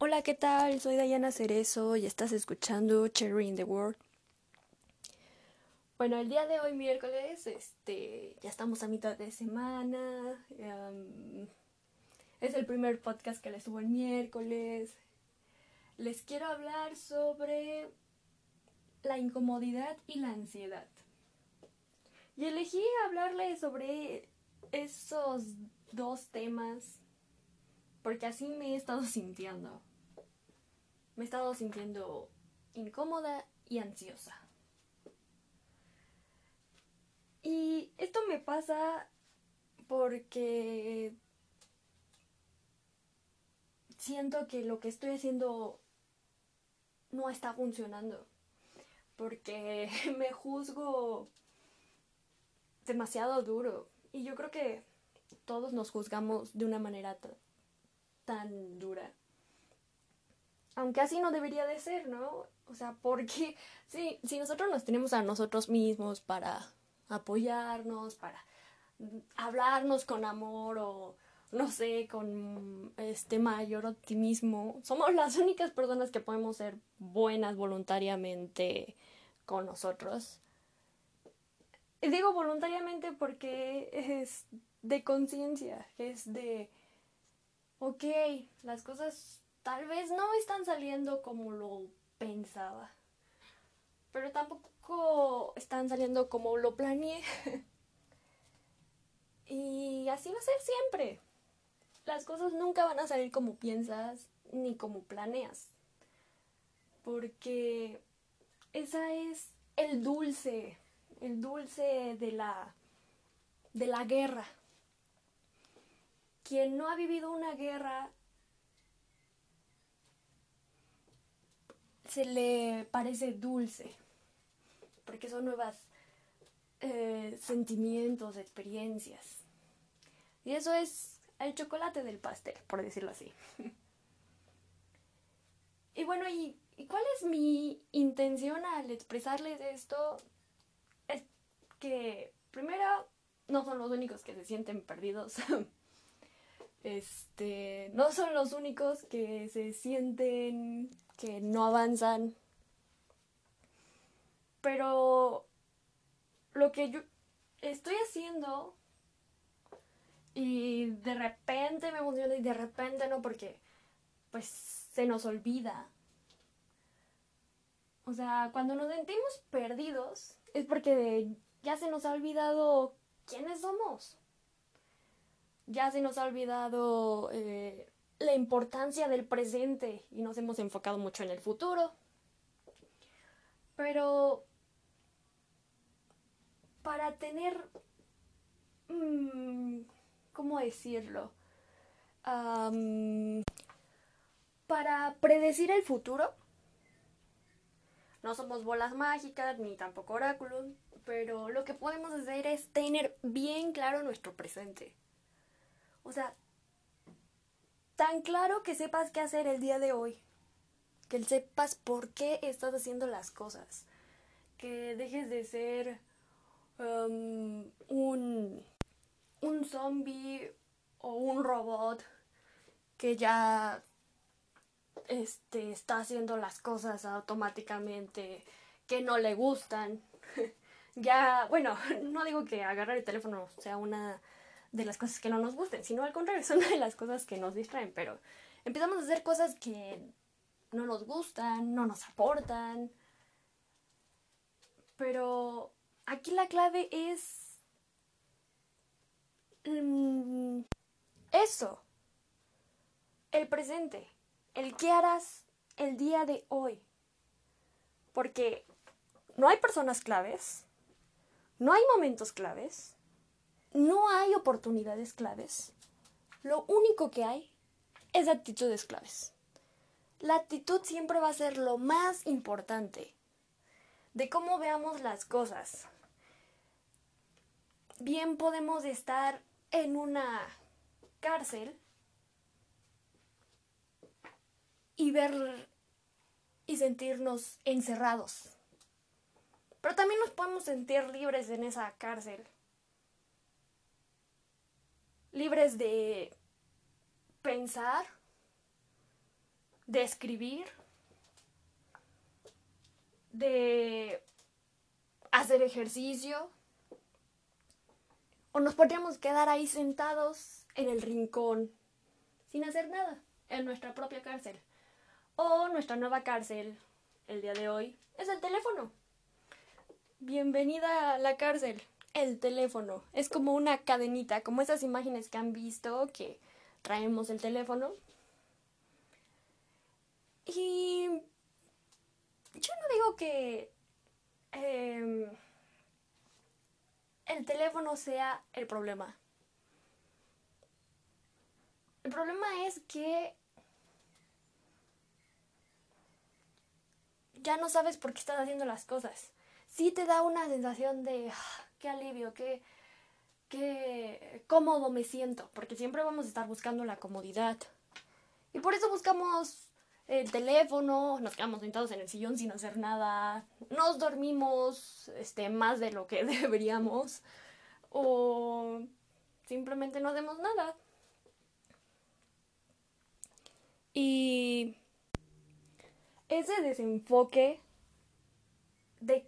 Hola, ¿qué tal? Soy Dayana Cerezo y estás escuchando Cherry in the World. Bueno, el día de hoy, miércoles, este, ya estamos a mitad de semana. em, es el primer podcast que les subo el miércoles. Les quiero hablar sobre la incomodidad y la ansiedad. Y elegí hablarles sobre esos dos temas porque así me he estado sintiendo. Me he estado sintiendo incómoda y ansiosa. Y esto me pasa porque siento que lo que estoy haciendo no está funcionando. Porque me juzgo demasiado duro. Y yo creo que todos nos juzgamos de una manera tan dura. Aunque así no debería de ser, ¿no? O sea, porque sí, si nosotros nos tenemos a nosotros mismos para apoyarnos, para hablarnos con amor o no sé, con este mayor optimismo, somos las únicas personas que podemos ser buenas voluntariamente con nosotros. Digo voluntariamente porque es de conciencia, es de, ok, las cosas tal vez no están saliendo como lo pensaba, pero tampoco están saliendo como lo planeé. y así va a ser siempre. Las cosas nunca van a salir como piensas ni como planeas, porque esa es el dulce, el dulce de la de la guerra. Quien no ha vivido una guerra se le parece dulce, porque son nuevas eh, sentimientos, experiencias. Y eso es el chocolate del pastel, por decirlo así. y bueno, ¿y, ¿y cuál es mi intención al expresarles esto? Es que primero no son los únicos que se sienten perdidos. este, no son los únicos que se sienten que no avanzan. Pero lo que yo estoy haciendo y de repente me emociona y de repente no porque pues se nos olvida. O sea, cuando nos sentimos perdidos es porque ya se nos ha olvidado quiénes somos. Ya se nos ha olvidado eh, la importancia del presente y nos hemos enfocado mucho en el futuro. Pero para tener, mm, ¿cómo decirlo? Para predecir el futuro, no somos bolas mágicas ni tampoco oráculos, pero lo que podemos hacer es tener bien claro nuestro presente. O sea, tan claro que sepas qué hacer el día de hoy. Que sepas por qué estás haciendo las cosas. Que dejes de ser um, un, un zombie o un robot que ya este, está haciendo las cosas automáticamente que no le gustan. ya, bueno, no digo que agarrar el teléfono sea una de las cosas que no nos gusten, sino al contrario, una de las cosas que nos distraen, pero empezamos a hacer cosas que no nos gustan, no nos aportan. Pero aquí la clave es mm, eso, el presente, el qué harás el día de hoy. Porque no hay personas claves, no hay momentos claves, no hay oportunidades claves. Lo único que hay es actitudes claves. La actitud siempre va a ser lo más importante de cómo veamos las cosas. Bien podemos estar en una cárcel y ver y sentirnos encerrados. Pero también nos podemos sentir libres en esa cárcel. Libres de pensar, de escribir, de hacer ejercicio, o nos podríamos quedar ahí sentados en el rincón sin hacer nada en nuestra propia cárcel. O nuestra nueva cárcel el día de hoy es el teléfono. Bienvenida a la cárcel. El teléfono. Es como una cadenita, como esas imágenes que han visto que traemos el teléfono. Y yo no digo que em, el teléfono sea el problema. El problema es que ya no sabes por qué estás haciendo las cosas. Sí te da una sensación de ah, qué alivio, qué, qué cómodo me siento, porque siempre vamos a estar buscando la comodidad. Y por eso buscamos el teléfono, nos quedamos sentados en el sillón sin hacer nada, nos dormimos este, más de lo que deberíamos o simplemente no hacemos nada. Y ese desenfoque de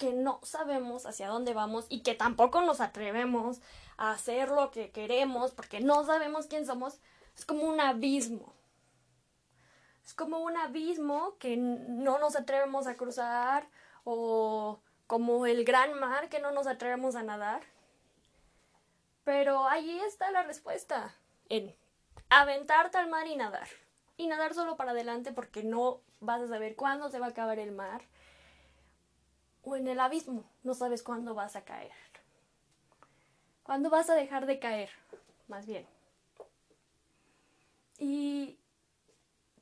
que no sabemos hacia dónde vamos y que tampoco nos atrevemos a hacer lo que queremos porque no sabemos quién somos, es como un abismo. Es como un abismo que no nos atrevemos a cruzar o como el gran mar que no nos atrevemos a nadar. Pero ahí está la respuesta, en aventarte al mar y nadar. Y nadar solo para adelante porque no vas a saber cuándo se va a acabar el mar. O en el abismo, no sabes cuándo vas a caer. ¿Cuándo vas a dejar de caer? Más bien. ¿Y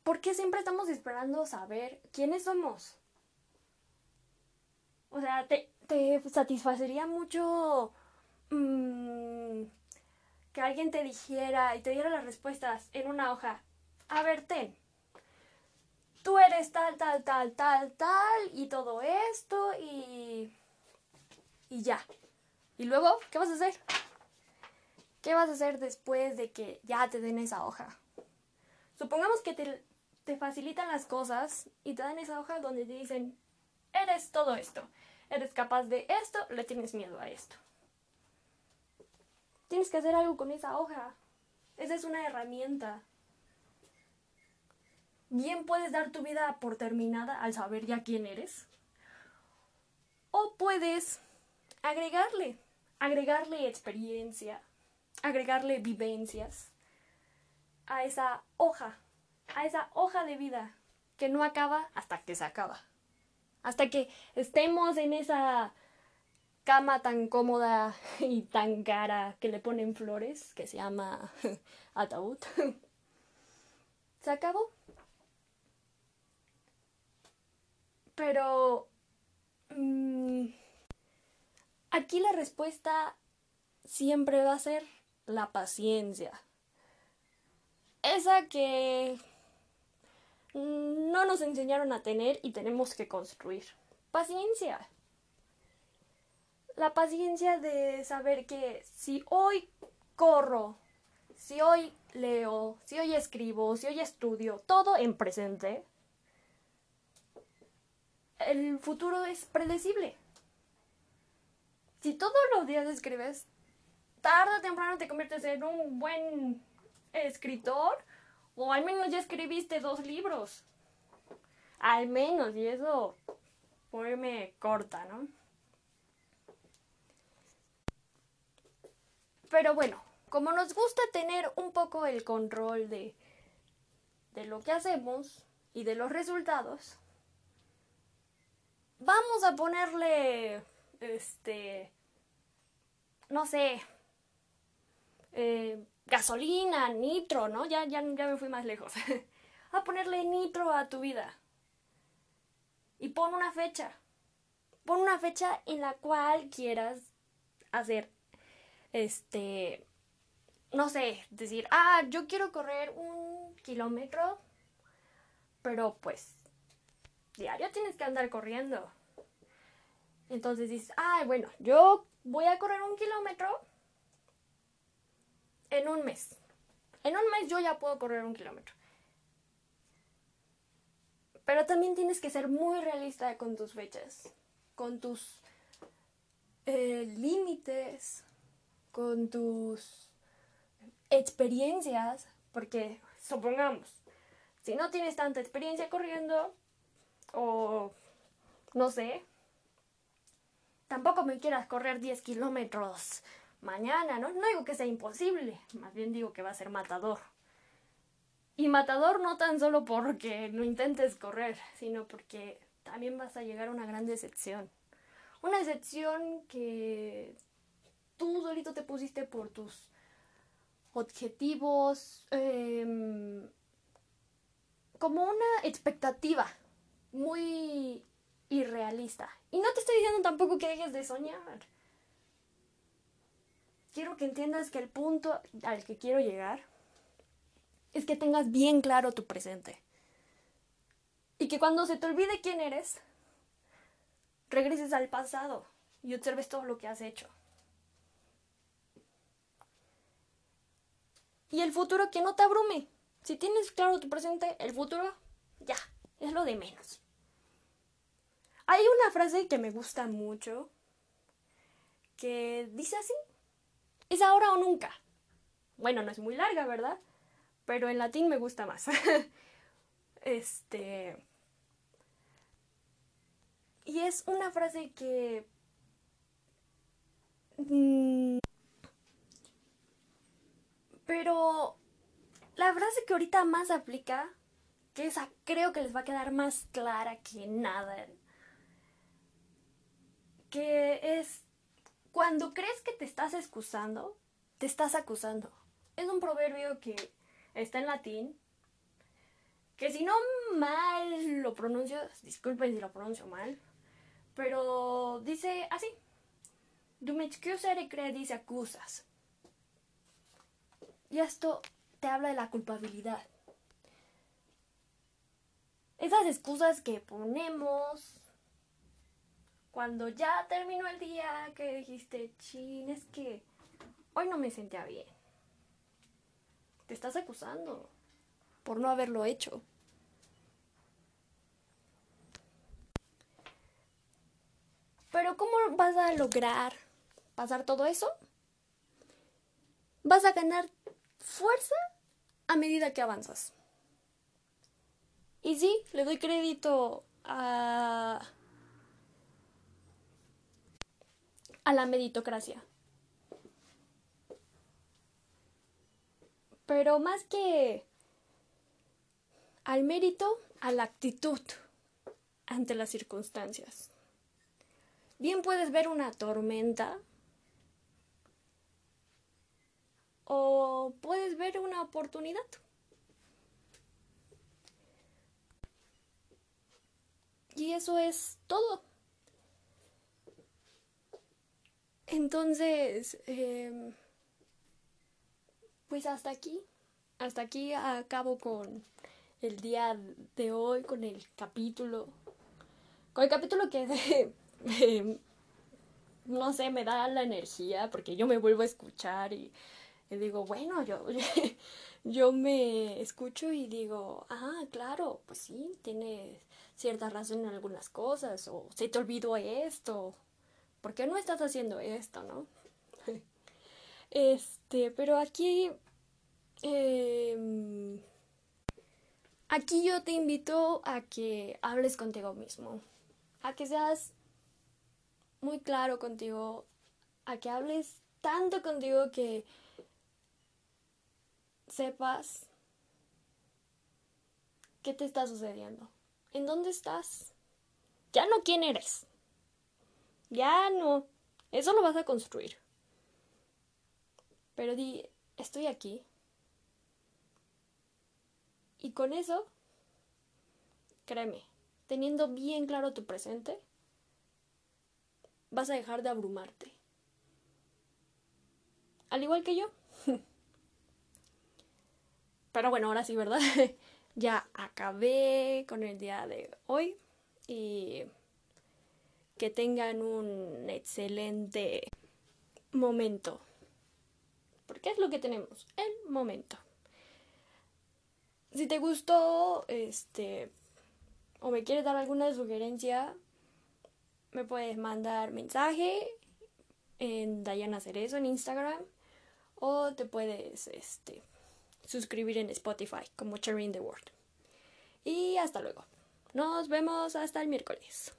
por qué siempre estamos esperando saber quiénes somos? O sea, te, satisfacería mucho mm, que alguien te dijera y te diera las respuestas en una hoja. A ver, ten tú eres tal, tal, tal, tal, tal, y todo esto, y... Y ya. Y luego, ¿qué vas a hacer? ¿Qué vas a hacer después de que ya te den esa hoja? Supongamos que te, te facilitan las cosas y te dan esa hoja donde te dicen, eres todo esto, eres capaz de esto, le tienes miedo a esto. Tienes que hacer algo con esa hoja. Esa es una herramienta bien puedes dar tu vida por terminada al saber ya quién eres. O puedes agregarle, agregarle experiencia, agregarle vivencias a esa hoja, a esa hoja de vida que no acaba hasta que se acaba. Hasta que estemos en esa cama tan cómoda y tan cara que le ponen flores, que se llama ataúd. ¿Se acabó? Pero... Mm, aquí la respuesta siempre va a ser la paciencia. Esa que no nos enseñaron a tener y tenemos que construir. Paciencia. La paciencia de saber que si hoy corro, si hoy leo, si hoy escribo, si hoy estudio, todo en presente, el futuro es predecible. Si todos los días escribes, tarde o temprano te conviertes en un buen escritor o al menos ya escribiste dos libros. Al menos, y eso me corta, ¿no? Pero bueno, como nos gusta tener un poco el control de, de lo que hacemos y de los resultados, vamos a ponerle, este, no sé, eh, gasolina, nitro, ¿no? Ya, ya, ya me fui más lejos. a ponerle nitro a tu vida. Y pon una fecha. Pon una fecha en la cual quieras hacer, este, no sé, decir, ah, yo quiero correr un kilómetro, pero pues diario tienes que andar corriendo. Entonces dices, ay, bueno, yo voy a correr un kilómetro en un mes. En un mes yo ya puedo correr un kilómetro. Pero también tienes que ser muy realista con tus fechas, con tus eh, límites, con tus experiencias, porque supongamos, si no tienes tanta experiencia corriendo, o no sé, tampoco me quieras correr 10 kilómetros mañana, ¿no? No digo que sea imposible, más bien digo que va a ser matador. Y matador no tan solo porque no intentes correr, sino porque también vas a llegar a una gran decepción. Una decepción que tú solito te pusiste por tus objetivos, em, como una expectativa muy irrealista. Y no te estoy diciendo tampoco que dejes de soñar. Quiero que entiendas que el punto al que quiero llegar es que tengas bien claro tu presente. Y que cuando se te olvide quién eres, regreses al pasado y observes todo lo que has hecho. Y el futuro que no te abrume. Si tienes claro tu presente, el futuro ya, es lo de menos. Hay una frase que me gusta mucho que dice así, es ahora o nunca. Bueno, no es muy larga, ¿verdad? Pero en latín me gusta más. este... Y es una frase que... Mm, pero la frase que ahorita más aplica, que esa creo que les va a quedar más clara que nada que es cuando crees que te estás excusando, te estás acusando. Es un proverbio que está en latín, que si no mal lo pronuncio, disculpen si lo pronuncio mal, pero dice así, Du me excusare credis acusas. Y esto te habla de la culpabilidad. Esas excusas que ponemos cuando ya terminó el día que dijiste, chin, es que hoy no me sentía bien. Te estás acusando por no haberlo hecho. Pero ¿cómo vas a lograr pasar todo eso? Vas a ganar fuerza a medida que avanzas. Y sí, le doy crédito a a la meritocracia. Pero más que al mérito, a la actitud ante las circunstancias. Bien puedes ver una tormenta o puedes ver una oportunidad. Y eso es todo. Entonces, em, pues hasta aquí, hasta aquí acabo con el día de hoy, con el capítulo, con el capítulo que no sé, me da la energía porque yo me vuelvo a escuchar y, digo, bueno, yo, yo me escucho y digo, ah, claro, pues sí, tiene cierta razón en algunas cosas, o se te olvidó esto, ¿por qué no estás haciendo esto, no? este, pero aquí, em, aquí yo te invito a que hables contigo mismo, a que seas muy claro contigo, a que hables tanto contigo que sepas qué te está sucediendo, en dónde estás, ya no quién eres. Ya no. Eso lo vas a construir. Pero di, estoy aquí. Y con eso, créeme, teniendo bien claro tu presente, vas a dejar de abrumarte. Al igual que yo. Pero bueno, ahora sí, ¿verdad? ya acabé con el día de hoy y que tengan un excelente momento. Porque es lo que tenemos, el momento. Si te gustó, este, o me quieres dar alguna sugerencia, me puedes mandar mensaje en Diana Cerezo en Instagram o te puedes este, suscribir en Spotify como in the World. Y hasta luego. Nos vemos hasta el miércoles.